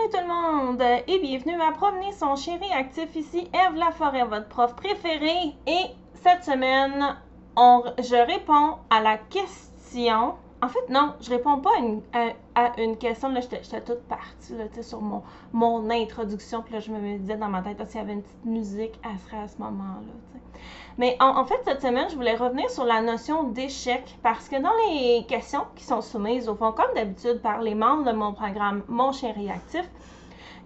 Salut tout le monde et bienvenue à Promener son chien réactif. Ici Eve Laforêt, votre prof préférée. Et cette semaine, je réponds à la question. En fait, non, je réponds pas à une, question. Là, j'étais toute partie sur mon, mon introduction. Puis là, je me disais dans ma tête, s'il y avait une petite musique, elle serait à ce moment-là. Mais en, en, fait, cette semaine, je voulais revenir sur la notion d'échec parce que dans les questions qui sont soumises, au fond, comme d'habitude, par les membres de mon programme Mon chien réactif,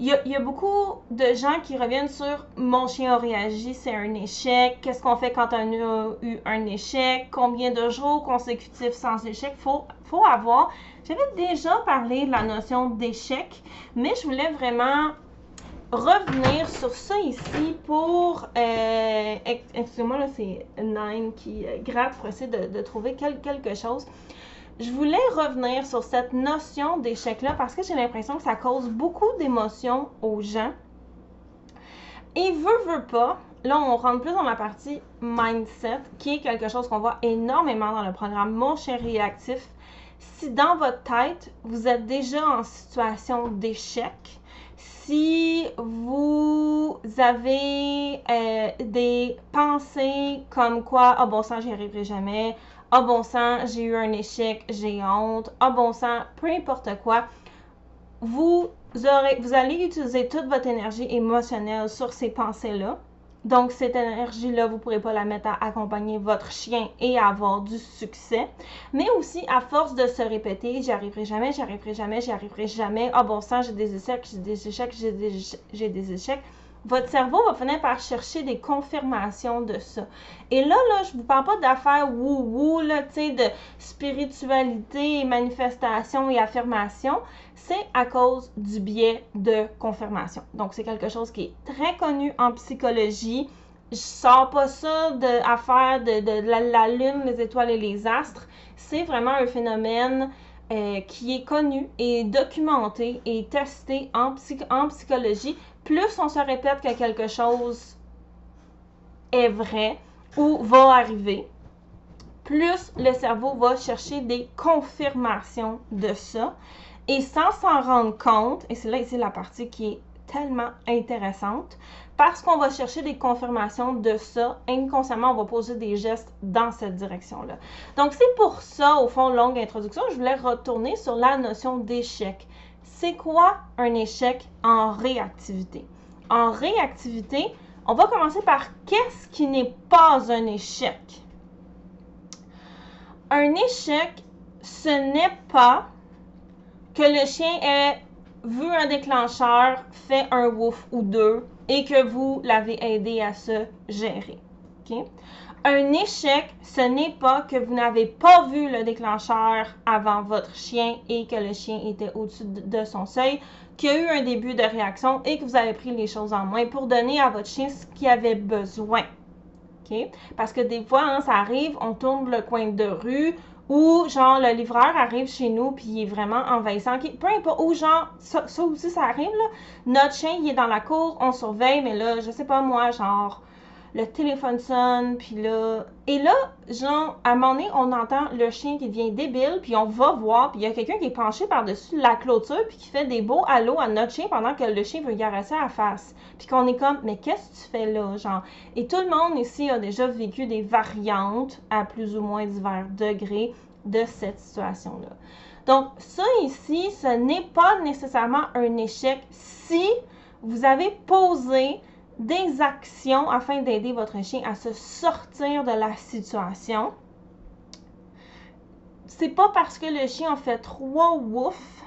il y, a, beaucoup de gens qui reviennent sur mon chien a réagi, c'est un échec. Qu'est-ce qu'on fait quand on a eu un échec? Combien de jours consécutifs sans échec? Faut, faut avoir. J'avais déjà parlé de la notion d'échec, mais je voulais vraiment revenir sur ça ici pour. Euh, Excusez-moi, là, c'est Nine qui euh, gratte pour essayer de, trouver quel, quelque chose je voulais revenir sur cette notion d'échec-là parce que j'ai l'impression que ça cause beaucoup d'émotions aux gens. Et veut, veut pas, là on rentre plus dans la partie mindset, qui est quelque chose qu'on voit énormément dans le programme Mon Chien Réactif. Si dans votre tête, vous êtes déjà en situation d'échec, si vous avez euh, des pensées comme quoi, ah bon sang, j'y arriverai jamais, ah bon sang, j'ai eu un échec, j'ai honte, ah bon sang, peu importe quoi, vous, allez utiliser toute votre énergie émotionnelle sur ces pensées-là. Donc, cette énergie-là, vous ne pourrez pas la mettre à accompagner votre chien et avoir du succès. Mais aussi, à force de se répéter, j'y arriverai jamais, j'y arriverai jamais, j'y arriverai jamais. Ah bon sang, j'ai des échecs, j'ai des échecs, j'ai des échecs votre cerveau va finir par chercher des confirmations de ça. Et là, là, je vous parle pas d'affaires wou-wou, là, tu sais, de spiritualité, manifestation et affirmation. C'est à cause du biais de confirmation. Donc, c'est quelque chose qui est très connu en psychologie. Je sors pas ça de de, de, la, lune, les étoiles et les astres. C'est vraiment un phénomène euh, qui est connu et documenté et testé en, en psychologie plus on se répète que quelque chose est vrai ou va arriver, plus le cerveau va chercher des confirmations de ça. Et sans s'en rendre compte, et c'est là ici la partie qui est tellement intéressante, parce qu'on va chercher des confirmations de ça, inconsciemment, on va poser des gestes dans cette direction-là. Donc, c'est pour ça, au fond, longue introduction, je voulais retourner sur la notion d'échec quoi un échec en réactivité? En réactivité, on va commencer par qu'est-ce qui n'est pas un échec? Un échec, ce n'est pas que le chien ait vu un déclencheur, fait un wouf ou deux et que vous l'avez aidé à se gérer. Okay? Un échec, ce n'est pas que vous n'avez pas vu le déclencheur avant votre chien et que le chien était au-dessus de son seuil, qu'il y a eu un début de réaction et que vous avez pris les choses en main pour donner à votre chien ce qu'il avait besoin. OK? Parce que des fois, hein, ça arrive, on tourne le coin de rue ou genre le livreur arrive chez nous puis il est vraiment envahissant. Peu importe, ou genre, ça, aussi ça arrive notre chien il est dans la cour, on surveille, mais là, je sais pas moi, genre le téléphone sonne, puis là... Et là, genre, à un moment donné, on entend le chien qui devient débile, puis on va voir, puis il y a quelqu'un qui est penché par-dessus la clôture, puis qui fait des beaux halos à notre chien pendant que le chien veut caresser à la face. Puis qu'on est comme, mais qu'est-ce que tu fais là, genre? Et tout le monde ici a déjà vécu des variantes à plus ou moins divers degrés de cette situation-là. Donc, ça ici, ce n'est pas nécessairement un échec si vous avez posé des actions afin d'aider votre chien à se sortir de la situation. C'est pas parce que le chien a fait trois woufs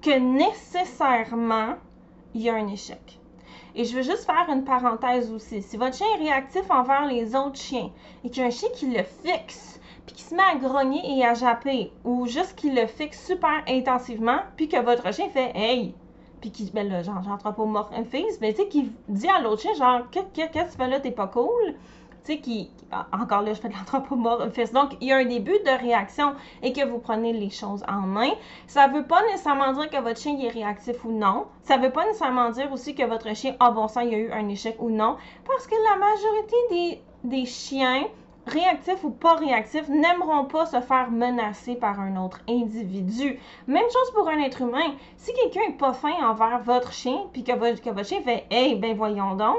que nécessairement il y a un échec. Et je veux juste faire une parenthèse aussi. Si votre chien est réactif envers les autres chiens et qu'il y a un chien qui le fixe, puis qui se met à grogner et à japper, ou juste qu'il le fixe super intensivement, puis que votre chien fait Hey, puis qui, ben là, genre, fils, mais tu sais, qui dit à l'autre chien, genre, qu'est-ce que tu fais là, t'es pas cool? Tu sais, qui, encore là, je fais de l'anthropomorphisme. Donc, il y a un début de réaction et que vous prenez les choses en main. Ça veut pas nécessairement dire que votre chien est réactif ou non. Ça veut pas nécessairement dire aussi que votre chien, ah bon sang, il y a eu un échec ou non. Parce que la majorité des chiens réactifs ou pas réactifs, n'aimeront pas se faire menacer par un autre individu. Même chose pour un être humain. Si quelqu'un est pas fin envers votre chien, puis que votre, que chien fait Hey, ben voyons donc,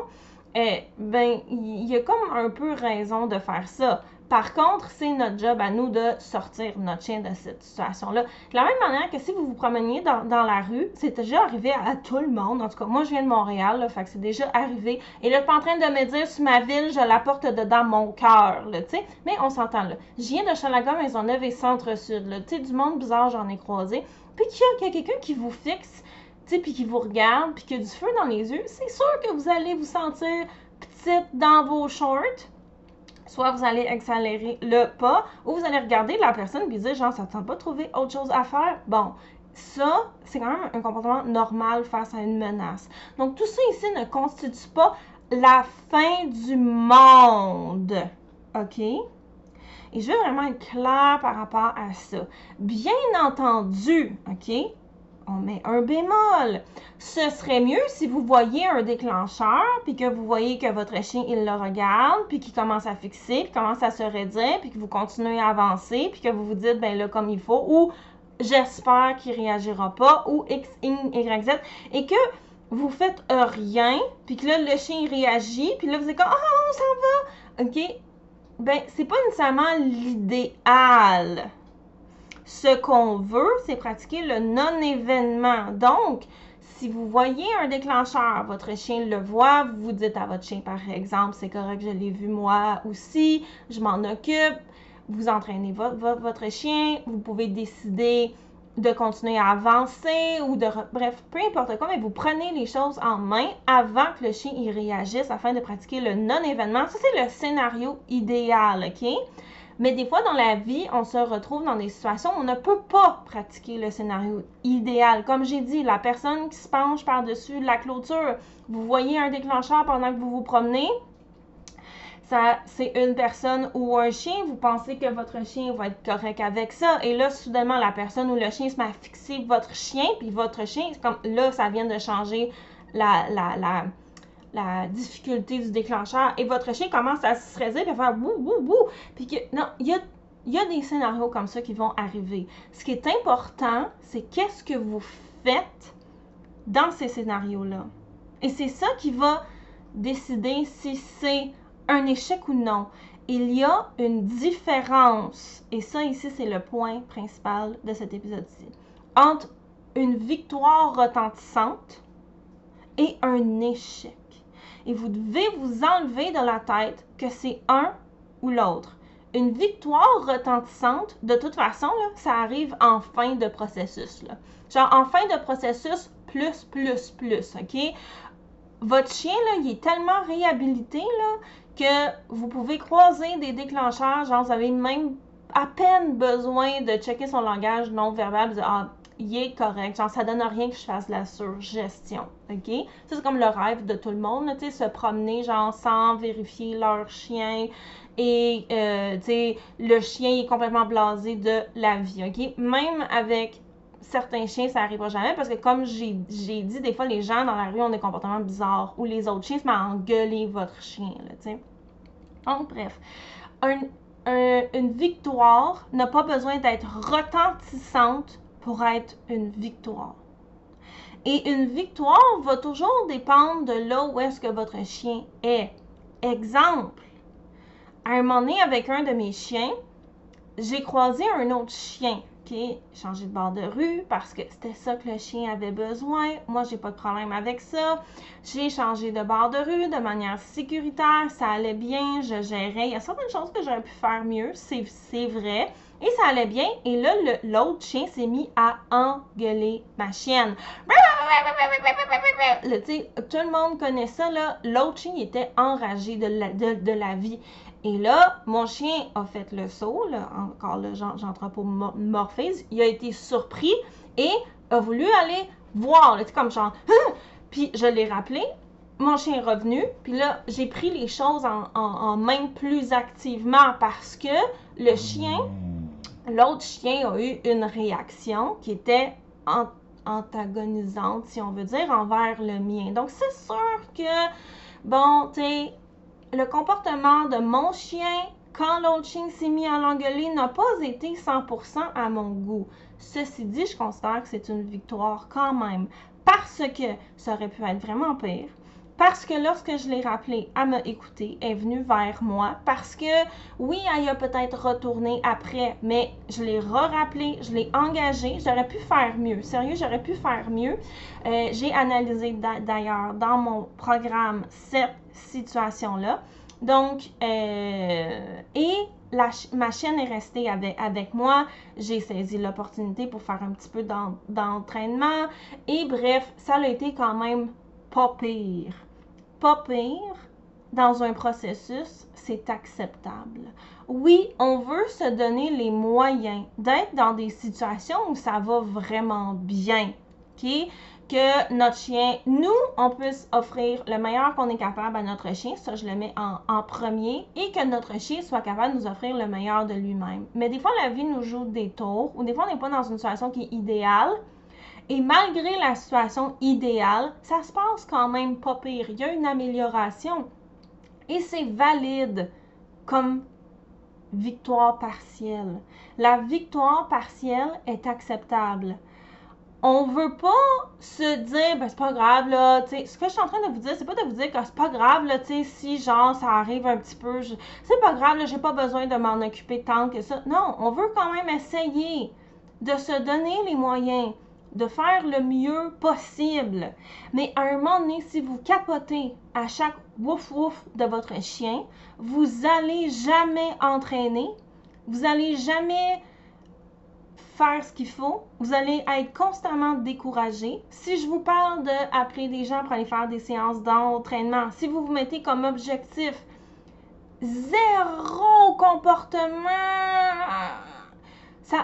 eh, ben, il y a comme un peu raison de faire ça. Par contre, c'est notre job à nous de sortir notre chien de cette situation-là. De la même manière que si vous vous promeniez dans, la rue, c'est déjà arrivé à, tout le monde. En tout cas, moi, je viens de Montréal, là, fait c'est déjà arrivé. Et là, je suis pas en train de me dire, sur ma ville, je la porte dedans mon cœur, tu sais. Mais on s'entend, là. Je viens de Chalaga, Maisonneuve et Centre-Sud, là. Tu sais, du monde bizarre, j'en ai croisé. Puis qu'il y a, quelqu'un qui vous fixe, tu sais, puis qui vous regarde, puis qui a du feu dans les yeux, c'est sûr que vous allez vous sentir petite dans vos shorts soit vous allez accélérer le pas, ou vous allez regarder la personne et dire genre, ça ne tente pas trouver autre chose à faire? Bon, ça, c'est quand même un comportement normal face à une menace. Donc, tout ça ici ne constitue pas la fin du monde. OK? Et je veux vraiment être clair par rapport à ça. Bien entendu, OK? On met un bémol. Ce serait mieux si vous voyez un déclencheur, puis que vous voyez que votre chien, il le regarde, puis qu'il commence à fixer, puis commence à se redire, puis que vous continuez à avancer, puis que vous vous dites, ben là, comme il faut, ou j'espère qu'il réagira pas, ou X, Y, Z, et que vous faites rien, puis que là, le chien, réagit, puis là, vous êtes comme, ah, oh, on s'en va, ok? Ben, c'est pas nécessairement l'idéal ce qu'on veut, c'est pratiquer le non-événement. Donc, si vous voyez un déclencheur, votre chien le voit, vous dites à votre chien, par exemple, c'est correct, je l'ai vu moi aussi, je m'en occupe. Vous entraînez votre chien, vous pouvez décider de continuer à avancer ou de... Bref, peu importe quoi, mais vous prenez les choses en main avant que le chien y réagisse afin de pratiquer le non-événement. Ça, c'est le scénario idéal, OK? Mais des fois, dans la vie, on se retrouve dans des situations où on ne peut pas pratiquer le scénario idéal. Comme j'ai dit, la personne qui se penche par-dessus la clôture, vous voyez un déclencheur pendant que vous vous promenez, ça, c'est une personne ou un chien, vous pensez que votre chien va être correct avec ça. Et là, soudainement, la personne ou le chien se met à fixer votre chien, puis votre chien, c'est comme là, ça vient de changer la, la, la, la difficulté du déclencheur et votre chien commence à se stresser à faire bouh, bouh, bouh. Puis que, non, il y a, y a des scénarios comme ça qui vont arriver. Ce qui est important, c'est qu'est-ce que vous faites dans ces scénarios-là. Et c'est ça qui va décider si c'est un échec ou non. Il y a une différence, et ça ici c'est le point principal de cet épisode-ci, entre une victoire retentissante et un échec et vous devez vous enlever de la tête que c'est un ou l'autre. Une victoire retentissante, de toute façon, là, ça arrive en fin de processus. Genre en fin de processus, plus, plus, plus, OK? Votre chien, là, il est tellement réhabilité là, que vous pouvez croiser des déclencheurs, genre vous avez même à peine besoin de checker son langage non verbal, ah, il est correct. Genre, ça donne rien que je fasse de la surgestion. OK? Ça, c'est comme le rêve de tout le monde, tu sais, se promener, genre, sans vérifier leur chien. Et, euh, tu sais, le chien est complètement blasé de la vie. OK? Même avec certains chiens, ça n'arrivera jamais parce que, comme j'ai dit, des fois, les gens dans la rue ont des comportements bizarres ou les autres chiens se mettent à engueuler votre chien, tu sais. Donc, bref. une victoire n'a pas besoin d'être retentissante pour être une victoire. Et une victoire va toujours dépendre de là où est-ce que votre chien est. Exemple, à un moment donné, avec un de mes chiens, j'ai croisé un autre chien qui changé de bord de rue parce que c'était ça que le chien avait besoin. Moi, j'ai pas de problème avec ça. J'ai changé de bord de rue de manière sécuritaire, ça allait bien, je gérais. Il y a certaines choses que j'aurais pu faire mieux, c'est vrai. Et ça allait bien. Et là, l'autre chien s'est mis à engueuler ma chienne. Le, tout le monde connaît ça, là. L'autre chien était enragé de la, de, la vie. Et là, mon chien a fait le saut, là, encore le j'anthropomorphise. Il a été surpris et a voulu aller voir, comme genre, puis je l'ai rappelé. Mon chien est revenu, puis là, j'ai pris les choses en main plus activement parce que le chien l'autre chien a eu une réaction qui était antagonisante, si on veut dire, envers le mien. Donc, c'est sûr que, bon, tu sais, le comportement de mon chien quand l'autre chien s'est mis à l'engueuler n'a pas été 100% à mon goût. Ceci dit, je considère que c'est une victoire quand même parce que ça aurait pu être vraiment pire. Parce que lorsque je l'ai rappelé, elle m'a écouté, elle est venue vers moi. Parce que oui, elle a peut-être retourné après, mais je l'ai re-rappelé, je l'ai engagé. J'aurais pu faire mieux. Sérieux, j'aurais pu faire mieux. Euh, j'ai analysé d'ailleurs dans mon programme cette situation-là. Donc, euh, et la, ma chaîne est restée avec, avec moi. J'ai saisi l'opportunité pour faire un petit peu d'entraînement. Et bref, ça a été quand même pas pire. Pas pire dans un processus, c'est acceptable. Oui, on veut se donner les moyens d'être dans des situations où ça va vraiment bien. Que notre chien, nous, on puisse offrir le meilleur qu'on est capable à notre chien, ça je le mets en, premier, et que notre chien soit capable de nous offrir le meilleur de lui-même. Mais des fois, la vie nous joue des tours, ou des fois, on n'est pas dans une situation qui est idéale, et malgré la situation idéale, ça se passe quand même pas pire. Il y a une amélioration. Et c'est valide comme victoire partielle. La victoire partielle est acceptable on veut pas se dire ben c'est pas grave là ce que je suis en train de vous dire c'est pas de vous dire que c'est pas grave là tu si genre ça arrive un petit peu c'est pas grave là j'ai pas besoin de m'en occuper tant que ça non on veut quand même essayer de se donner les moyens de faire le mieux possible mais à un moment donné si vous capotez à chaque wouf wouf de votre chien vous allez jamais entraîner vous allez jamais faire ce qu'il faut, vous allez être constamment découragé. Si je vous parle d'appeler des gens pour aller faire des séances d'entraînement, si vous vous mettez comme objectif zéro comportement,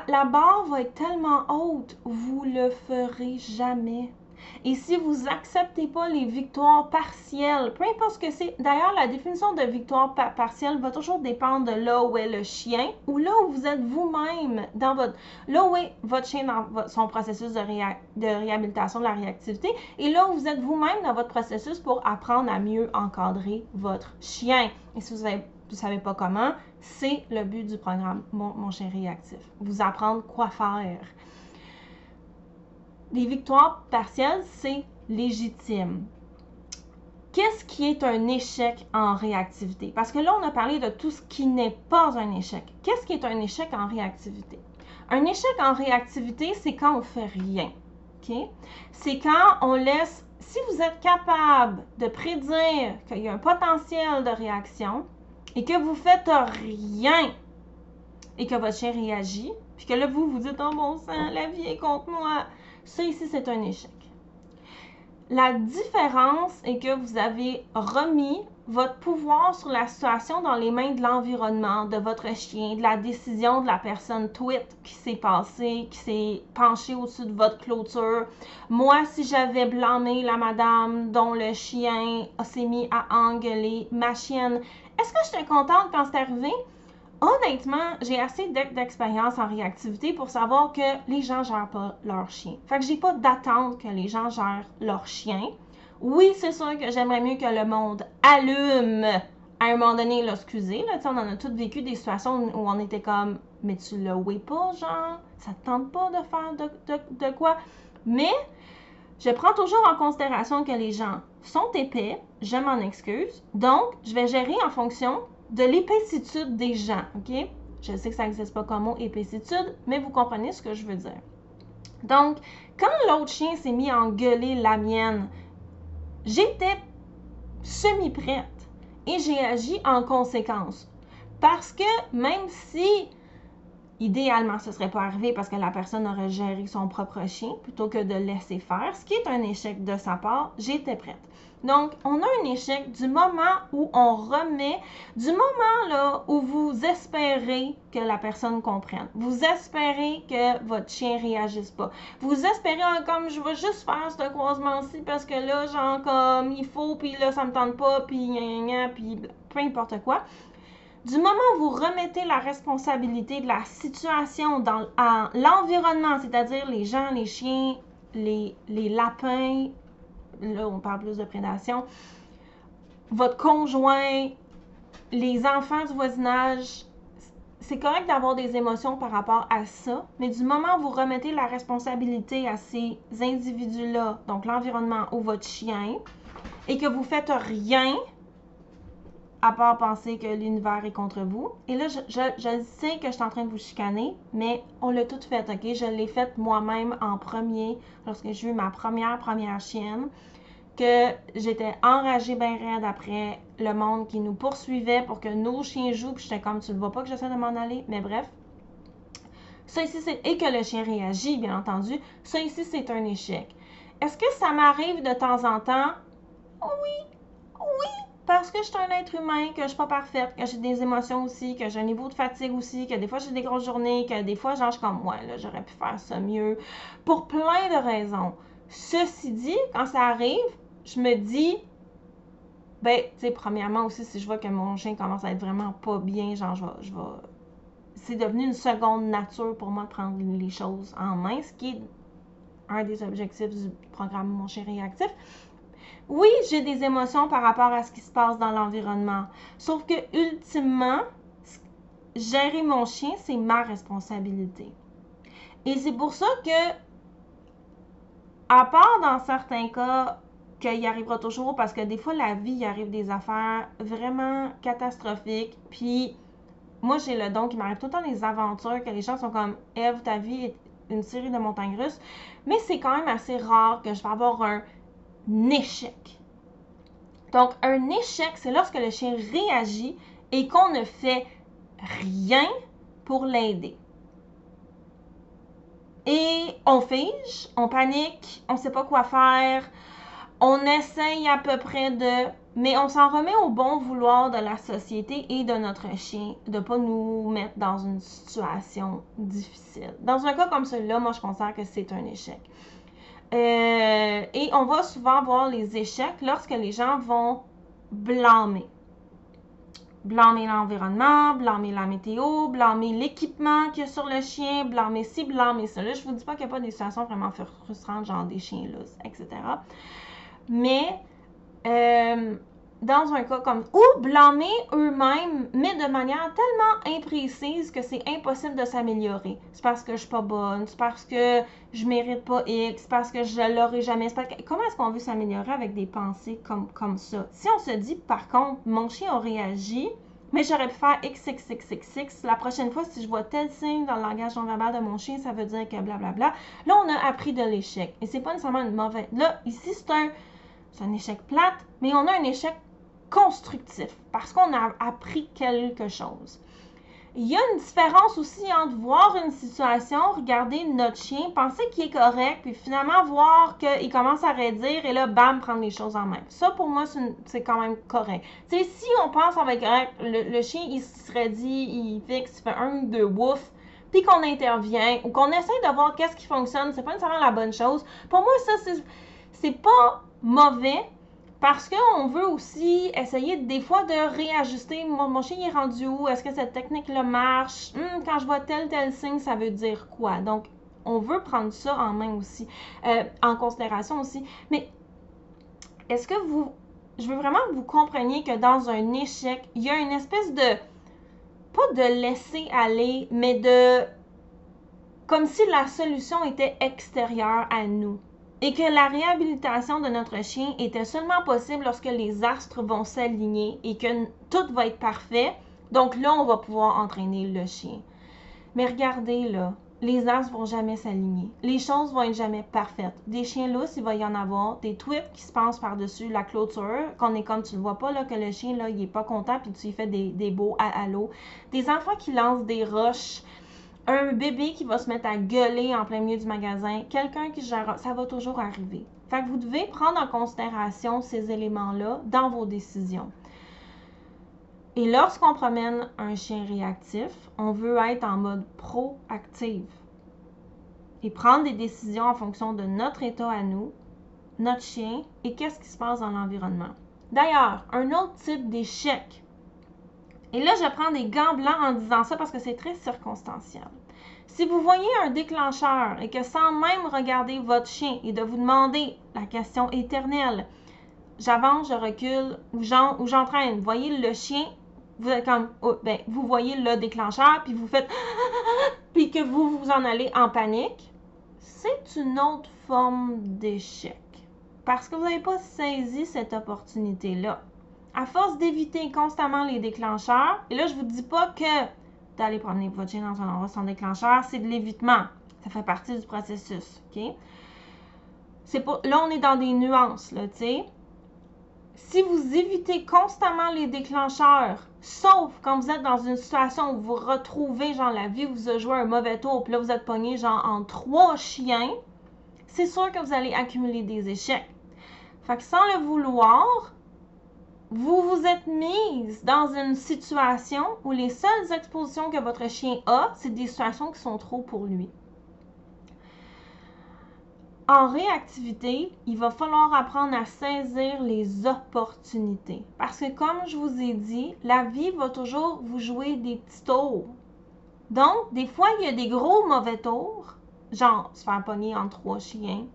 la barre va être tellement haute, vous le ferez jamais. Et si vous acceptez pas les victoires partielles, peu importe ce que c'est, d'ailleurs, la définition de victoire partielle va toujours dépendre de là où est le chien ou là où vous êtes vous-même dans votre, là où est votre chien dans son processus de, de réhabilitation de la réactivité et là où vous êtes vous-même dans votre processus pour apprendre à mieux encadrer votre chien. Et si vous ne savez pas comment, c'est le but du programme Mon, mon chien réactif. Vous apprendre quoi faire les victoires partielles, c'est légitime. Qu'est-ce qui est un échec en réactivité? Parce que là, on a parlé de tout ce qui n'est pas un échec. Qu'est-ce qui est un échec en réactivité? Un échec en réactivité, c'est quand on fait rien. C'est quand on laisse, si vous êtes capable de prédire qu'il y a un potentiel de réaction et que vous faites rien et que votre chien réagit, puis que là, vous vous dites, oh bon sang, la vie est contre moi, ça ici, c'est un échec. La différence est que vous avez remis votre pouvoir sur la situation dans les mains de l'environnement, de votre chien, de la décision de la personne tweet qui s'est passée, qui s'est penchée au-dessus de votre clôture. Moi, si j'avais blâmé la madame dont le chien s'est mis à engueuler ma chienne, est-ce que j'étais contente quand c'est arrivé? honnêtement, j'ai assez d'expérience en réactivité pour savoir que les gens gèrent pas leur chien. Fait que j'ai pas d'attente que les gens gèrent leur chien. Oui, c'est sûr que j'aimerais mieux que le monde allume à un moment donné, là, là, on en a tous vécu des situations où on était comme, mais tu le vois pas, genre, ça te tente pas de faire de quoi? Mais, je prends toujours en considération que les gens sont épais, je m'en excuse, donc je vais gérer en fonction de l'épaissitude des gens, OK? Je sais que ça n'existe pas comme mot épaissitude, mais vous comprenez ce que je veux dire. Donc, quand l'autre chien s'est mis à engueuler la mienne, j'étais semi-prête et j'ai agi en conséquence. Parce que même si idéalement ce serait pas arrivé parce que la personne aurait géré son propre chien plutôt que de laisser faire, ce qui est un échec de sa part, j'étais prête. Donc, on a un échec du moment où on remet, du moment là où vous espérez que la personne comprenne. Vous espérez que votre chien réagisse pas. Vous espérez ah, comme je vais juste faire ce croisement-ci parce que là, genre comme il faut, puis là, ça me tente pas, puis puis peu importe quoi. Du moment où vous remettez la responsabilité de la situation dans l'environnement, c'est-à-dire les gens, les chiens, les, les lapins, là on parle plus de prédation, votre conjoint, les enfants du voisinage, c'est correct d'avoir des émotions par rapport à ça, mais du moment où vous remettez la responsabilité à ces individus-là, donc l'environnement ou votre chien, et que vous faites rien à part penser que l'univers est contre vous. Et là, je, sais que je suis en train de vous chicaner, mais on l'a tout fait, ok? Je l'ai fait moi-même en premier, lorsque j'ai eu ma première, première chienne, que j'étais enragée bien raide après le monde qui nous poursuivait pour que nos chiens jouent, puis j'étais comme, tu ne vois pas que j'essaie de m'en aller, mais bref. Ça ici, c'est... Et que le chien réagit, bien entendu. Ça ici, c'est un échec. Est-ce que ça m'arrive de temps en temps? Oui, oui, parce que je suis un être humain, que je suis pas parfaite, que j'ai des émotions aussi, que j'ai un niveau de fatigue aussi, que des fois j'ai des grosses journées, que des fois genre je suis comme moi, là, j'aurais pu faire ça mieux, pour plein de raisons. Ceci dit, quand ça arrive, je me dis, ben, tu sais, premièrement aussi, si je vois que mon chien commence à être vraiment pas bien, genre, je vais, je vais... C'est devenu une seconde nature pour moi de prendre les choses en main, ce qui est un des objectifs du programme Mon chien réactif. Oui, j'ai des émotions par rapport à ce qui se passe dans l'environnement. Sauf que, ultimement, gérer mon chien, c'est ma responsabilité. Et c'est pour ça que, à part dans certains cas, qu'il arrivera toujours, parce que des fois, la vie, il arrive des affaires vraiment catastrophiques. Puis, moi, j'ai le don qui m'arrive tout le temps des aventures, que les gens sont comme Eve, ta vie est une série de montagnes russes. Mais c'est quand même assez rare que je vais avoir un échec. Donc, un échec, c'est lorsque le chien réagit et qu'on ne fait rien pour l'aider. Et on fige, on panique, on ne sait pas quoi faire, on essaye à peu près de... Mais on s'en remet au bon vouloir de la société et de notre chien de ne pas nous mettre dans une situation difficile. Dans un cas comme celui-là, moi, je considère que c'est un échec. Euh, et on va souvent voir les échecs lorsque les gens vont blâmer. Blâmer l'environnement, blâmer la météo, blâmer l'équipement qu'il y a sur le chien, blâmer ci, blâmer ça. Là, je vous dis pas qu'il n'y a pas des situations vraiment frustrantes, genre des chiens lousses, etc. Mais euh, dans un cas comme ou blâmer eux-mêmes, mais de manière tellement imprécise que c'est impossible de s'améliorer. C'est parce que je suis pas bonne, c'est parce que je mérite pas X, c'est parce que je l'aurai jamais. Comment est-ce qu'on veut s'améliorer avec des pensées comme, comme ça? Si on se dit, par contre, mon chien a réagi, mais j'aurais pu faire XXXXX. La prochaine fois, si je vois tel signe dans le langage non verbal de mon chien, ça veut dire que blablabla. Là, on a appris de l'échec. Et c'est pas nécessairement une mauvaise. Là, ici, c'est un, c'est un échec plate, mais on a un échec constructif parce qu'on a appris quelque chose. Il y a une différence aussi entre voir une situation, regarder notre chien, penser qu'il est correct, puis finalement voir qu'il commence à raidir et là, bam, prendre les choses en main. Ça, pour moi, c'est quand même correct. Tu si on pense avec correct, le, chien, il serait dit, il fixe, il fait un ou deux wouf, puis qu'on intervient ou qu'on essaie de voir qu'est-ce qui fonctionne, c'est pas nécessairement la bonne chose. Pour moi, ça, c'est pas mauvais, parce qu'on veut aussi essayer des fois de réajuster. Mon, chien est rendu où? Est-ce que cette technique-là marche? Hmm, quand je vois tel, tel signe, ça veut dire quoi? Donc, on veut prendre ça en main aussi, euh, en considération aussi. Mais est-ce que vous. Je veux vraiment que vous compreniez que dans un échec, il y a une espèce de. Pas de laisser aller, mais de. Comme si la solution était extérieure à nous et que la réhabilitation de notre chien était seulement possible lorsque les astres vont s'aligner et que tout va être parfait. Donc là, on va pouvoir entraîner le chien. Mais regardez là, les astres vont jamais s'aligner. Les choses vont être jamais parfaites. Des chiens lousses, il va y en avoir. Des tweets qui se passent par-dessus la clôture, qu'on est comme tu le vois pas, là, que le chien, là, il est pas content, puis tu lui fais des, des beaux à l'eau. Des enfants qui lancent des roches un bébé qui va se mettre à gueuler en plein milieu du magasin, quelqu'un qui gère, ça va toujours arriver. Fait que vous devez prendre en considération ces éléments-là dans vos décisions. Et lorsqu'on promène un chien réactif, on veut être en mode proactif et prendre des décisions en fonction de notre état à nous, notre chien et qu'est-ce qui se passe dans l'environnement. D'ailleurs, un autre type d'échec et là, je prends des gants blancs en disant ça parce que c'est très circonstanciel. Si vous voyez un déclencheur et que sans même regarder votre chien et de vous demander la question éternelle, j'avance, je recule ou j'entraîne, voyez le chien vous êtes comme, oh, ben, vous voyez le déclencheur, puis vous faites, puis que vous vous en allez en panique, c'est une autre forme d'échec. Parce que vous n'avez pas saisi cette opportunité-là. À force d'éviter constamment les déclencheurs, et là, je vous dis pas que d'aller promener votre chien dans un endroit sans déclencheur, c'est de l'évitement. Ça fait partie du processus, OK? C'est pas, là, on est dans des nuances, là, tu si vous évitez constamment les déclencheurs, sauf quand vous êtes dans une situation où vous retrouvez, genre, la vie vous a joué un mauvais tour, puis là, vous êtes pogné, genre, en trois chiens, c'est sûr que vous allez accumuler des échecs. Fait que sans le vouloir, vous vous êtes mise dans une situation où les seules expositions que votre chien a, c'est des situations qui sont trop pour lui. En réactivité, il va falloir apprendre à saisir les opportunités. Parce que comme je vous ai dit, la vie va toujours vous jouer des petits tours. Donc, des fois, il y a des gros mauvais tours, genre se faire pogner en trois chiens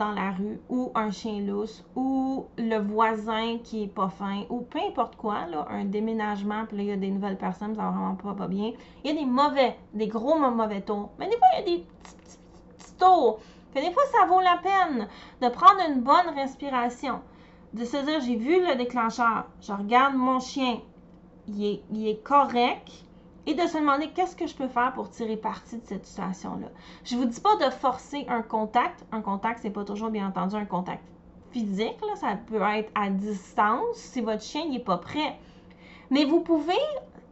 dans la rue, ou un chien lousse, ou le voisin qui est pas fin, ou peu importe quoi, là, un déménagement, puis là, il y a des nouvelles personnes, ça va vraiment pas, pas bien. Il y a des mauvais, des gros mauvais tours. Mais des fois, il y a des petits, tours des fois, ça vaut la peine de prendre une bonne respiration, de se dire j'ai vu le déclencheur, je regarde mon chien, il est, il est correct, et de se demander qu'est-ce que je peux faire pour tirer parti de cette situation-là? Je ne vous dis pas de forcer un contact. Un contact, c'est pas toujours bien entendu un contact physique, ça peut être à distance si votre chien n'est pas prêt. Mais vous pouvez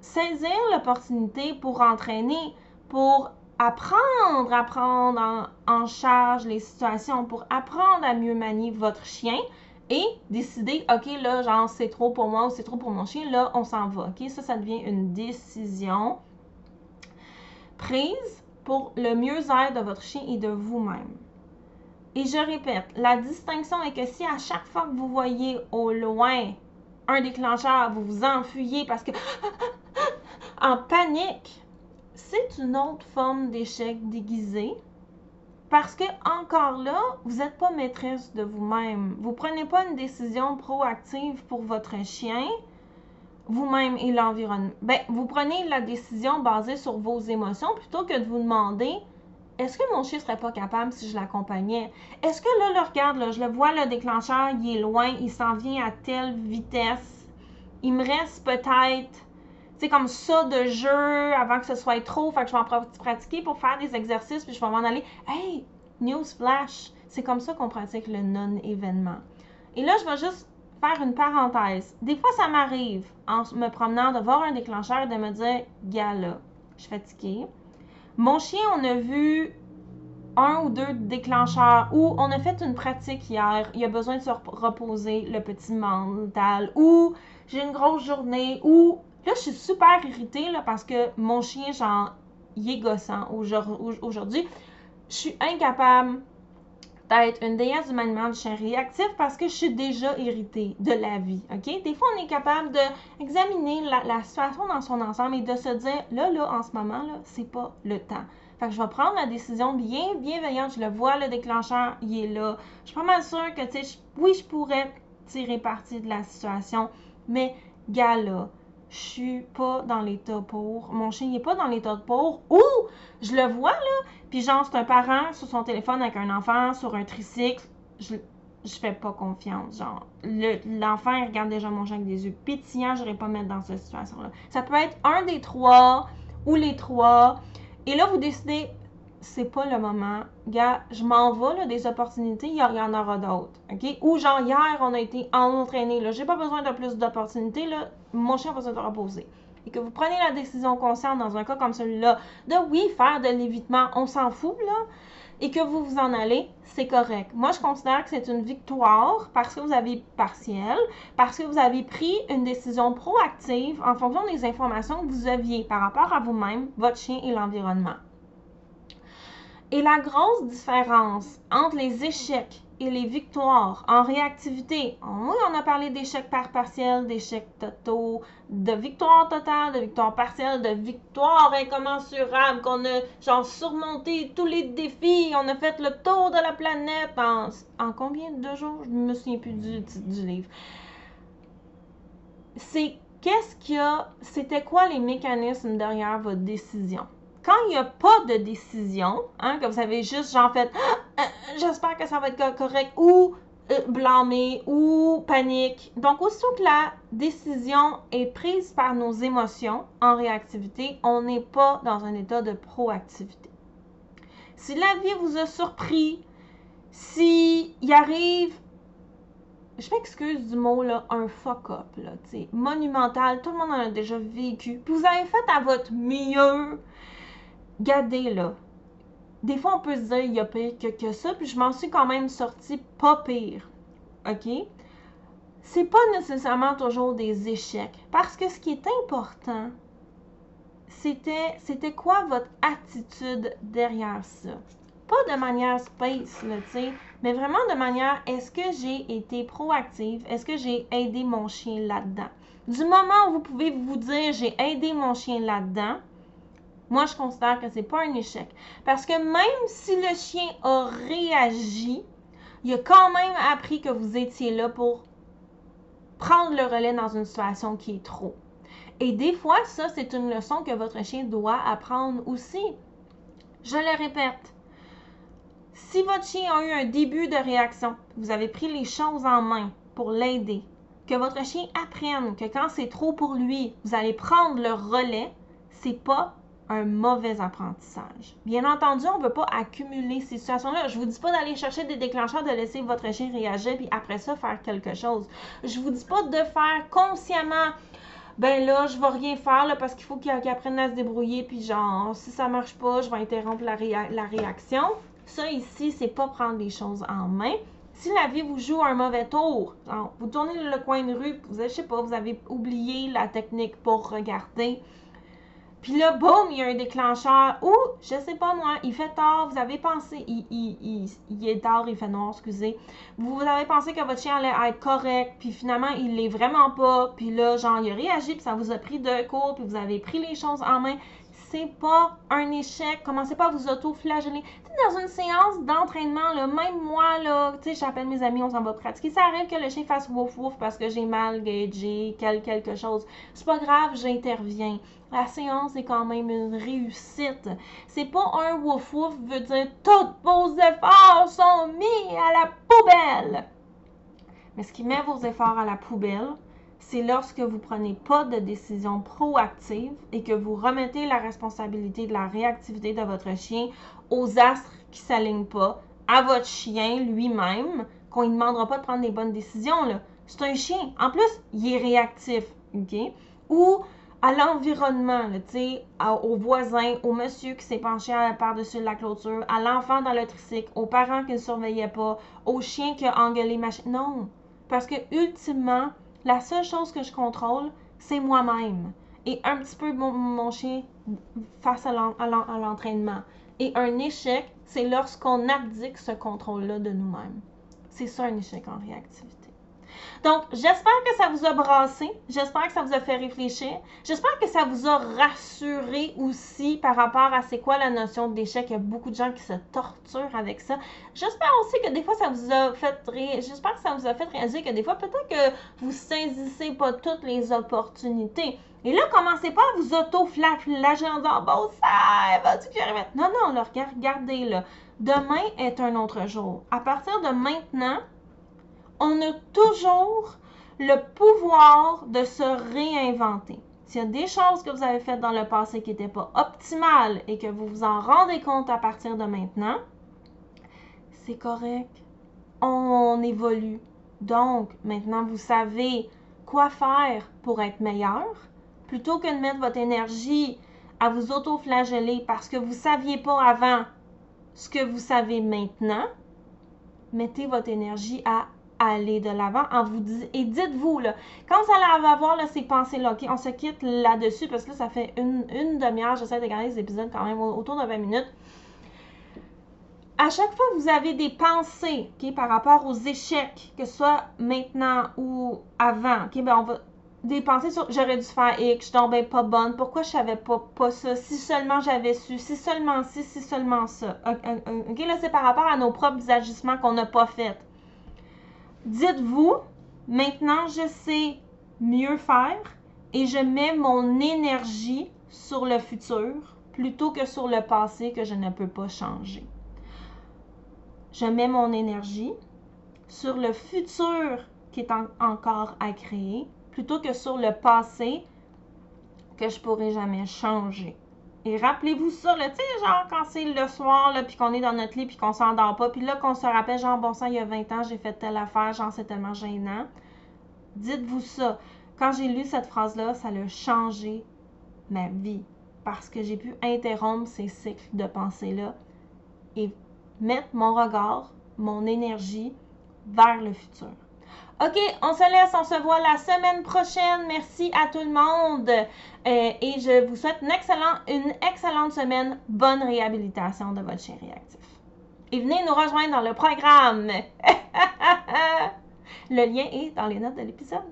saisir l'opportunité pour entraîner, pour apprendre à prendre en, charge les situations, pour apprendre à mieux manier votre chien et décider, OK, là, genre, c'est trop pour moi ou c'est trop pour mon chien, là, on s'en va. OK, ça, ça devient une décision prise pour le mieux-être de votre chien et de vous-même. Et je répète, la distinction est que si à chaque fois que vous voyez au loin un déclencheur, vous vous enfuyez parce que en panique, c'est une autre forme d'échec déguisé. Parce que, encore là, vous n'êtes pas maîtresse de vous-même. Vous ne prenez pas une décision proactive pour votre chien, vous-même et l'environnement. Ben, vous prenez la décision basée sur vos émotions plutôt que de vous demander est-ce que mon chien serait pas capable si je l'accompagnais? Est-ce que là, le regarde, là, je le vois, le déclencheur, il est loin, il s'en vient à telle vitesse. Il me reste peut-être c'est comme ça de jeu avant que ce soit trop. Fait que je vais en pratiquer pour faire des exercices, puis je vais m'en aller. Hey, news flash! C'est comme ça qu'on pratique le non-événement. Et là, je vais juste faire une parenthèse. Des fois, ça m'arrive en me promenant de voir un déclencheur et de me dire, gala, je suis fatiguée. Mon chien, on a vu un ou deux déclencheurs ou on a fait une pratique hier, il a besoin de se reposer le petit mental ou j'ai une grosse journée ou Là, je suis super irritée là, parce que mon chien, genre, il est gossant aujourd'hui. Je suis incapable d'être une déesse du maniement du chien réactif parce que je suis déjà irritée de la vie, OK? Des fois, on est capable d'examiner la, la situation dans son ensemble et de se dire, là, là, en ce moment, là, c'est pas le temps. Fait que je vais prendre la décision bien bienveillante. Je le vois, le déclencheur, il est là. Je suis pas mal sûre que, tu sais, oui, je pourrais tirer parti de la situation, mais gars, là, je suis pas dans l'état pour. Mon chien n'est pas dans l'état pour. Ou je le vois là, puis genre c'est un parent sur son téléphone avec un enfant sur un tricycle. Je, je fais pas confiance. Genre, l'enfant il regarde déjà mon chien avec des yeux pétillants, je pas mettre dans cette situation-là. Ça peut être un des trois ou les trois. Et là, vous décidez, c'est pas le moment. Gars, je m'en vais, des opportunités, il y, en aura d'autres. OK? Ou genre, hier, on a été entraîné, là, j'ai pas besoin de plus d'opportunités, mon chien a besoin de reposer. Et que vous prenez la décision consciente dans un cas comme celui-là, de oui, faire de l'évitement, on s'en fout, là, et que vous vous en allez, c'est correct. Moi, je considère que c'est une victoire parce que vous avez partiel, parce que vous avez pris une décision proactive en fonction des informations que vous aviez par rapport à vous-même, votre chien et l'environnement. Et la grosse différence entre les échecs et les victoires en réactivité, on a parlé d'échecs par partiel, d'échecs totaux, de victoires totales, de victoires partielles, de victoires incommensurables, qu'on a genre surmonté tous les défis, on a fait le tour de la planète en, en combien de jours? Je me souviens plus du titre du livre. C'est qu'est-ce qu'il y a, c'était quoi les mécanismes derrière votre décision? Quand il n'y a pas de décision, hein, que vous avez juste genre fait ah, euh, j'espère que ça va être correct ou euh, blâmer ou panique. Donc, aussitôt que la décision est prise par nos émotions en réactivité, on n'est pas dans un état de proactivité. Si la vie vous a surpris, si il arrive je m'excuse du mot, là, un fuck-up, là, monumental, tout le monde en a déjà vécu, puis vous avez fait à votre mieux, gardez, là. Des fois, on peut se dire, il y a pire que, que ça, puis je m'en suis quand même sortie pas pire, ok? C'est pas nécessairement toujours des échecs, parce que ce qui est important, c'était, c'était quoi votre attitude derrière ça? Pas de manière space, là, tu sais, mais vraiment de manière, est-ce que j'ai été proactive? Est-ce que j'ai aidé mon chien là-dedans? Du moment où vous pouvez vous dire, j'ai aidé mon chien là-dedans, moi, je considère que c'est pas un échec. Parce que même si le chien a réagi, il a quand même appris que vous étiez là pour prendre le relais dans une situation qui est trop. Et des fois, ça, c'est une leçon que votre chien doit apprendre aussi. Je le répète, si votre chien a eu un début de réaction, vous avez pris les choses en main pour l'aider, que votre chien apprenne que quand c'est trop pour lui, vous allez prendre le relais, c'est pas un mauvais apprentissage. Bien entendu, on ne veut pas accumuler ces situations-là. Je ne vous dis pas d'aller chercher des déclencheurs, de laisser votre chien réagir, puis après ça, faire quelque chose. Je ne vous dis pas de faire consciemment ben là, je vais rien faire parce qu'il faut qu'il apprenne à se débrouiller, puis genre, si ça marche pas, je vais interrompre la, la réaction. Ça ici, c'est pas prendre les choses en main. Si la vie vous joue un mauvais tour, vous tournez le coin de rue, vous, je sais pas, vous avez oublié la technique pour regarder. Puis là, boum, il y a un déclencheur. Ou, je sais pas moi, il fait tard, vous avez pensé, il, il, est tard, il fait noir, excusez. Vous, avez pensé que votre chien allait être correct, puis finalement, il l'est vraiment pas. Puis là, genre, il a réagi, puis ça vous a pris de court, puis vous avez pris les choses en main c'est pas un échec. Commencez pas à vous auto-flageller. Dans une séance d'entraînement, même moi, là, tu j'appelle mes amis, on s'en va pratiquer. Ça arrive que le chien fasse wouf wouf parce que j'ai mal gagé quelque chose. C'est pas grave, j'interviens. La séance est quand même une réussite. C'est pas un wouf wouf veut dire tous vos efforts sont mis à la poubelle. Mais ce qui met vos efforts à la poubelle, c'est lorsque vous prenez pas de décision proactive et que vous remettez la responsabilité de la réactivité de votre chien aux astres qui s'alignent pas, à votre chien lui-même, qu'on ne demandera pas de prendre des bonnes décisions. C'est un chien. En plus, il est réactif. OK? Ou à l'environnement, tu au voisin, au monsieur qui s'est penché par-dessus la clôture, à l'enfant dans le tricycle, aux parents qui ne surveillaient pas, au chien qui a engueulé Non. Parce que, ultimement, la seule chose que je contrôle, c'est moi-même. Et un petit peu mon, chien face à l'entraînement. Et un échec, c'est lorsqu'on abdique ce contrôle-là de nous-mêmes. C'est ça un échec en réactivité. Donc, j'espère que ça vous a brassé. J'espère que ça vous a fait réfléchir. J'espère que ça vous a rassuré aussi par rapport à c'est quoi la notion d'échec. Il y a beaucoup de gens qui se torturent avec ça. J'espère aussi que des fois, ça vous a fait j'espère que ça vous a fait réaliser que des fois, peut-être que vous saisissez pas toutes les opportunités. Et là, commencez pas à vous auto-flageller en disant Bon, ça que j'arrive Non, non, là, regardez, là. Demain est un autre jour. À partir de maintenant, on a toujours le pouvoir de se réinventer. S'il y a des choses que vous avez faites dans le passé qui n'étaient pas optimales et que vous vous en rendez compte à partir de maintenant, c'est correct. On évolue. Donc, maintenant, vous savez quoi faire pour être meilleur. Plutôt que de mettre votre énergie à vous auto-flageller parce que vous ne saviez pas avant ce que vous savez maintenant, mettez votre énergie à aller de l'avant en vous et dites-vous là, quand vous allez avoir ces pensées-là, ok, on se quitte là-dessus parce que là, ça fait une, une demi-heure, j'essaie de garder les épisodes quand même autour de 20 minutes. À chaque fois que vous avez des pensées ok, par rapport aux échecs, que ce soit maintenant ou avant, ok, ben on va des pensées sur j'aurais dû faire X, je suis tombée pas bonne, pourquoi je savais pas, pas ça, si seulement j'avais su, si seulement ci, si seulement ça. Ok, là c'est par rapport à nos propres agissements qu'on n'a pas fait. Dites-vous, maintenant je sais mieux faire et je mets mon énergie sur le futur plutôt que sur le passé que je ne peux pas changer. Je mets mon énergie sur le futur qui est encore à créer plutôt que sur le passé que je pourrais jamais changer. Et rappelez-vous ça, tu sais, genre quand c'est le soir, là, puis qu'on est dans notre lit, puis qu'on s'endort pas, puis là qu'on se rappelle, genre, bon sang, il y a 20 ans, j'ai fait telle affaire, genre, c'est tellement gênant. Dites-vous ça. Quand j'ai lu cette phrase-là, ça a changé ma vie. Parce que j'ai pu interrompre ces cycles de pensée-là et mettre mon regard, mon énergie vers le futur. OK, on se laisse, on se voit la semaine prochaine. Merci à tout le monde euh, et je vous souhaite une excellente, une excellente semaine. Bonne réhabilitation de votre chien réactif. Et venez nous rejoindre dans le programme. le lien est dans les notes de l'épisode.